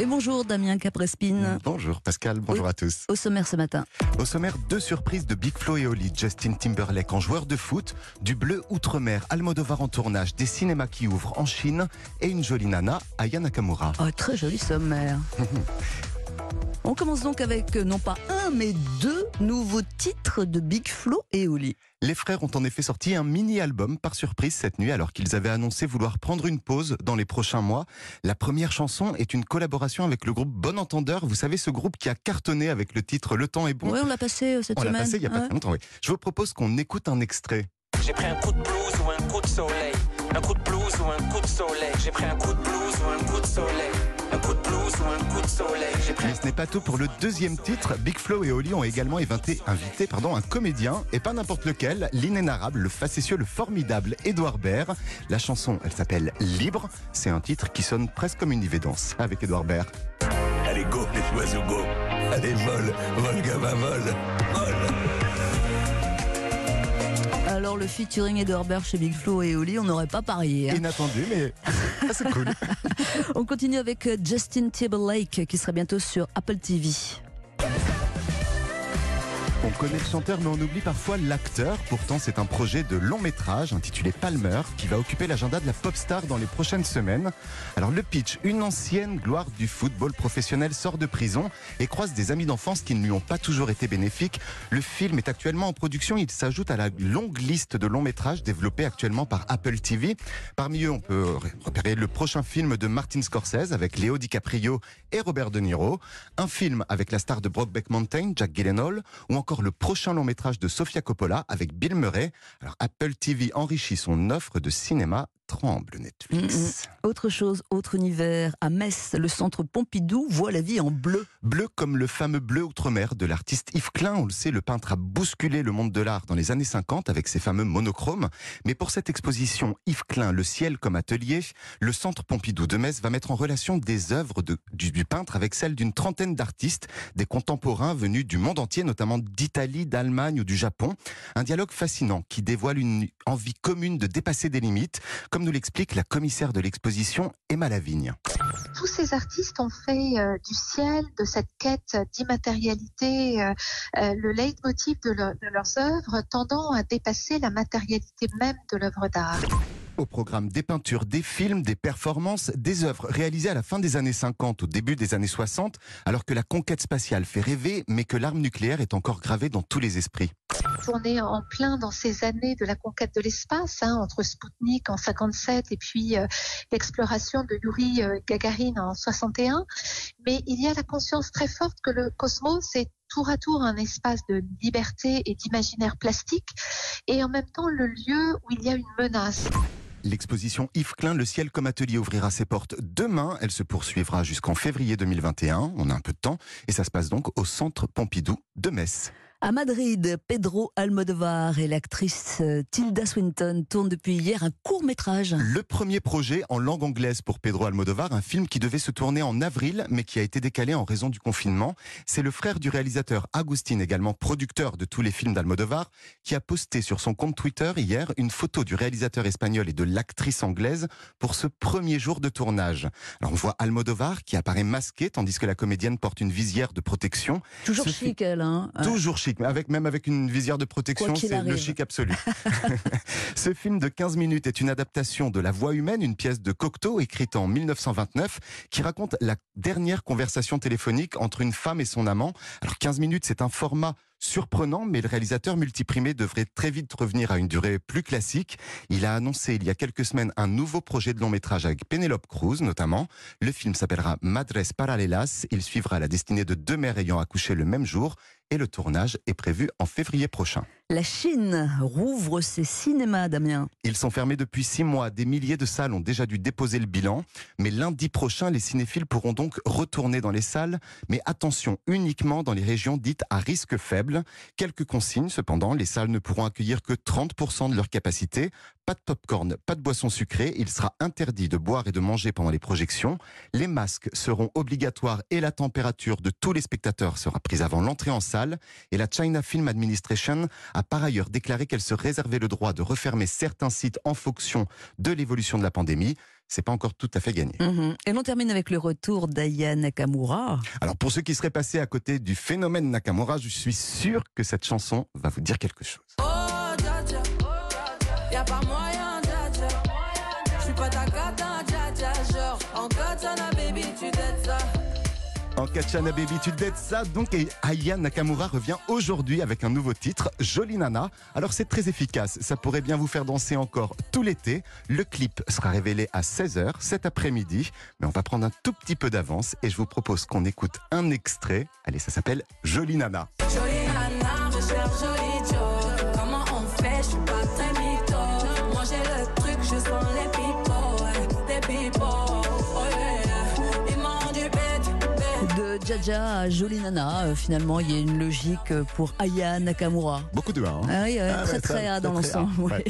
Et bonjour Damien Caprespine. Bonjour Pascal, bonjour à tous. Au sommaire ce matin. Au sommaire, deux surprises de Big Flo et Oli. Justin Timberlake en joueur de foot, du bleu outre-mer, Almodovar en tournage, des cinémas qui ouvrent en Chine et une jolie nana, Aya Nakamura. Oh, très joli sommaire. On commence donc avec euh, non pas un mais deux nouveaux titres de Big Flo et Oli. Les frères ont en effet sorti un mini-album par surprise cette nuit alors qu'ils avaient annoncé vouloir prendre une pause dans les prochains mois. La première chanson est une collaboration avec le groupe Bon Entendeur. Vous savez, ce groupe qui a cartonné avec le titre Le temps est bon. Oui, on l'a passé euh, cette On l'a semaine. passé il n'y a pas Ouais. très longtemps, oui. Je vous propose qu'on écoute un extrait. J'ai pris un coup de blues ou un coup de soleil. Un coup de blues ou un coup de soleil. J'ai pris un coup de blues ou un coup de soleil. Un coup de soleil. Mais ce n'est pas tout pour le deuxième titre. Big Flo et Oli ont également invité, invité pardon, un comédien, et pas n'importe lequel, l'inénarrable, le facétieux, le formidable Édouard Baird. La chanson, elle s'appelle Libre. C'est un titre qui sonne presque comme une évidence avec Édouard Baird. Allez, go, les oiseaux, go. Allez, vole, vole, gamin, vole, vole. Alors le featuring Edouard Baird chez Big Flo et Oli, on n'aurait pas parié. hein. Inattendu, mais On continue avec euh, Justin Timberlake qui sera bientôt sur Apple TV. On connaît le chanteur, mais on oublie parfois l'acteur. Pourtant, c'est un projet de long métrage intitulé Palmer qui va occuper l'agenda de la pop star dans les prochaines semaines. Alors, le pitch une ancienne gloire du football professionnel sort de prison et croise des amis d'enfance qui ne lui ont pas toujours été bénéfiques. Le film est actuellement en production. Il s'ajoute à la longue liste de longs métrages développés actuellement par Apple TV. Parmi eux, on peut repérer le prochain film de Martin Scorsese avec Léo DiCaprio et Robert De Niro, un film avec la star de Brokeback Mountain, Jack Gyllenhaal, ou encore le prochain long métrage de Sofia Coppola avec Bill Murray. Alors Apple TV enrichit son offre de cinéma tremble Netflix. Autre chose, autre univers. À Metz, le centre Pompidou voit la vie en bleu. Bleu comme le fameux bleu outre-mer de l'artiste Yves Klein. On le sait, le peintre a bousculé le monde de l'art dans les années 50 avec ses fameux monochromes. Mais pour cette exposition Yves Klein, le ciel comme atelier, le centre Pompidou de Metz va mettre en relation des œuvres de- du, du peintre avec celles d'une trentaine d'artistes, des contemporains venus du monde entier, notamment d'Italie, d'Allemagne ou du Japon. Un dialogue fascinant qui dévoile une envie commune de dépasser des limites, comme nous l'explique la commissaire de l'exposition Emma Lavigne. tous ces artistes ont fait euh, du ciel, de cette quête d'immatérialité, euh, euh, le leitmotiv de, leur- de leurs œuvres, tendant à dépasser la matérialité même de l'œuvre d'art. Au programme des peintures, des films, des performances, des œuvres réalisées à la fin des années 50, au début des années 60, alors que la conquête spatiale fait rêver, mais que l'arme nucléaire est encore gravée dans tous les esprits. On est en plein dans ces années de la conquête de l'espace, hein, entre Spoutnik en 57 et puis euh, l'exploration de Yuri euh, Gagarin en 61. Mais il y a la conscience très forte que le cosmos est tour à tour un espace de liberté et d'imaginaire plastique, et en même temps le lieu où il y a une menace. L'exposition Yves Klein, Le ciel comme atelier ouvrira ses portes demain. Elle se poursuivra jusqu'en février 2021. On a un peu de temps. Et ça se passe donc au centre Pompidou de Metz. À Madrid, Pedro Almodovar et l'actrice euh, Tilda Swinton tournent depuis hier un court métrage. Le premier projet en langue anglaise pour Pedro Almodovar, un film qui devait se tourner en avril, mais qui a été décalé en raison du confinement. C'est le frère du réalisateur Agustin, également producteur de tous les films d'Almodovar, qui a posté sur son compte Twitter hier une photo du réalisateur espagnol et de l'actrice anglaise pour ce premier jour de tournage. Alors on voit Almodovar qui apparaît masqué, tandis que la comédienne porte une visière de protection. Toujours Ce chic, elle. Hein Toujours chic, avec, même avec une visière de protection, c'est le chic absolu. Ce film de 15 minutes est une adaptation de La Voix humaine, une pièce de Cocteau écrite en 1929 qui raconte la dernière conversation téléphonique entre une femme et son amant. Alors 15 minutes, c'est un format surprenant, mais le réalisateur multiprimé devrait très vite revenir à une durée plus classique. Il a annoncé il y a quelques semaines un nouveau projet de long métrage avec Penelope Cruz notamment. Le film s'appellera Madres Paralelas. Il suivra la destinée de deux mères ayant accouché le même jour et le tournage est prévu en février prochain. La Chine rouvre ses cinémas, Damien. Ils sont fermés depuis six mois. Des milliers de salles ont déjà dû déposer le bilan. Mais lundi prochain, les cinéphiles pourront donc retourner dans les salles. Mais attention, uniquement dans les régions dites à risque faible. Quelques consignes, cependant. Les salles ne pourront accueillir que 30% de leur capacité. Pas de popcorn, pas de boissons sucrées. Il sera interdit de boire et de manger pendant les projections. Les masques seront obligatoires et la température de tous les spectateurs sera prise avant l'entrée en salle. Et la China Film Administration a par ailleurs déclaré qu'elle se réservait le droit de refermer certains sites en fonction de l'évolution de la pandémie. c'est pas encore tout à fait gagné. Mhm. Et l'on termine avec le retour d'Aya Nakamura. Alors pour ceux qui seraient passés à côté du phénomène Nakamura, je suis sûr que cette chanson va vous dire quelque chose. Oh, pas moyen, dja. J'suis pas ta cata, dja dja. Genre, en katana, baby, tu t'aides ça. En Kachana Baby, tu dettes ça. Donc, et Aya Nakamura revient aujourd'hui avec un nouveau titre, Jolie Nana. Alors, c'est très efficace. Ça pourrait bien vous faire danser encore tout l'été. Le clip sera révélé à 16h cet après-midi. Mais on va prendre un tout petit peu d'avance et je vous propose qu'on écoute un extrait. Allez, ça s'appelle Jolie Nana. Jolie Anna, je cherche Jolie Joe. Comment on fait, j'suis pas très je sens les pipos, ouais, les pipos. Oh yeah, ils m'ont du bête, bête. De Jaja à Jolie Nana, euh, finalement, il y a une logique pour Aya Nakamura. Beaucoup de 1. Ah oui, euh, Ah très ouais, très ça- A dans très, très A, l'ensemble. ouais. ouais.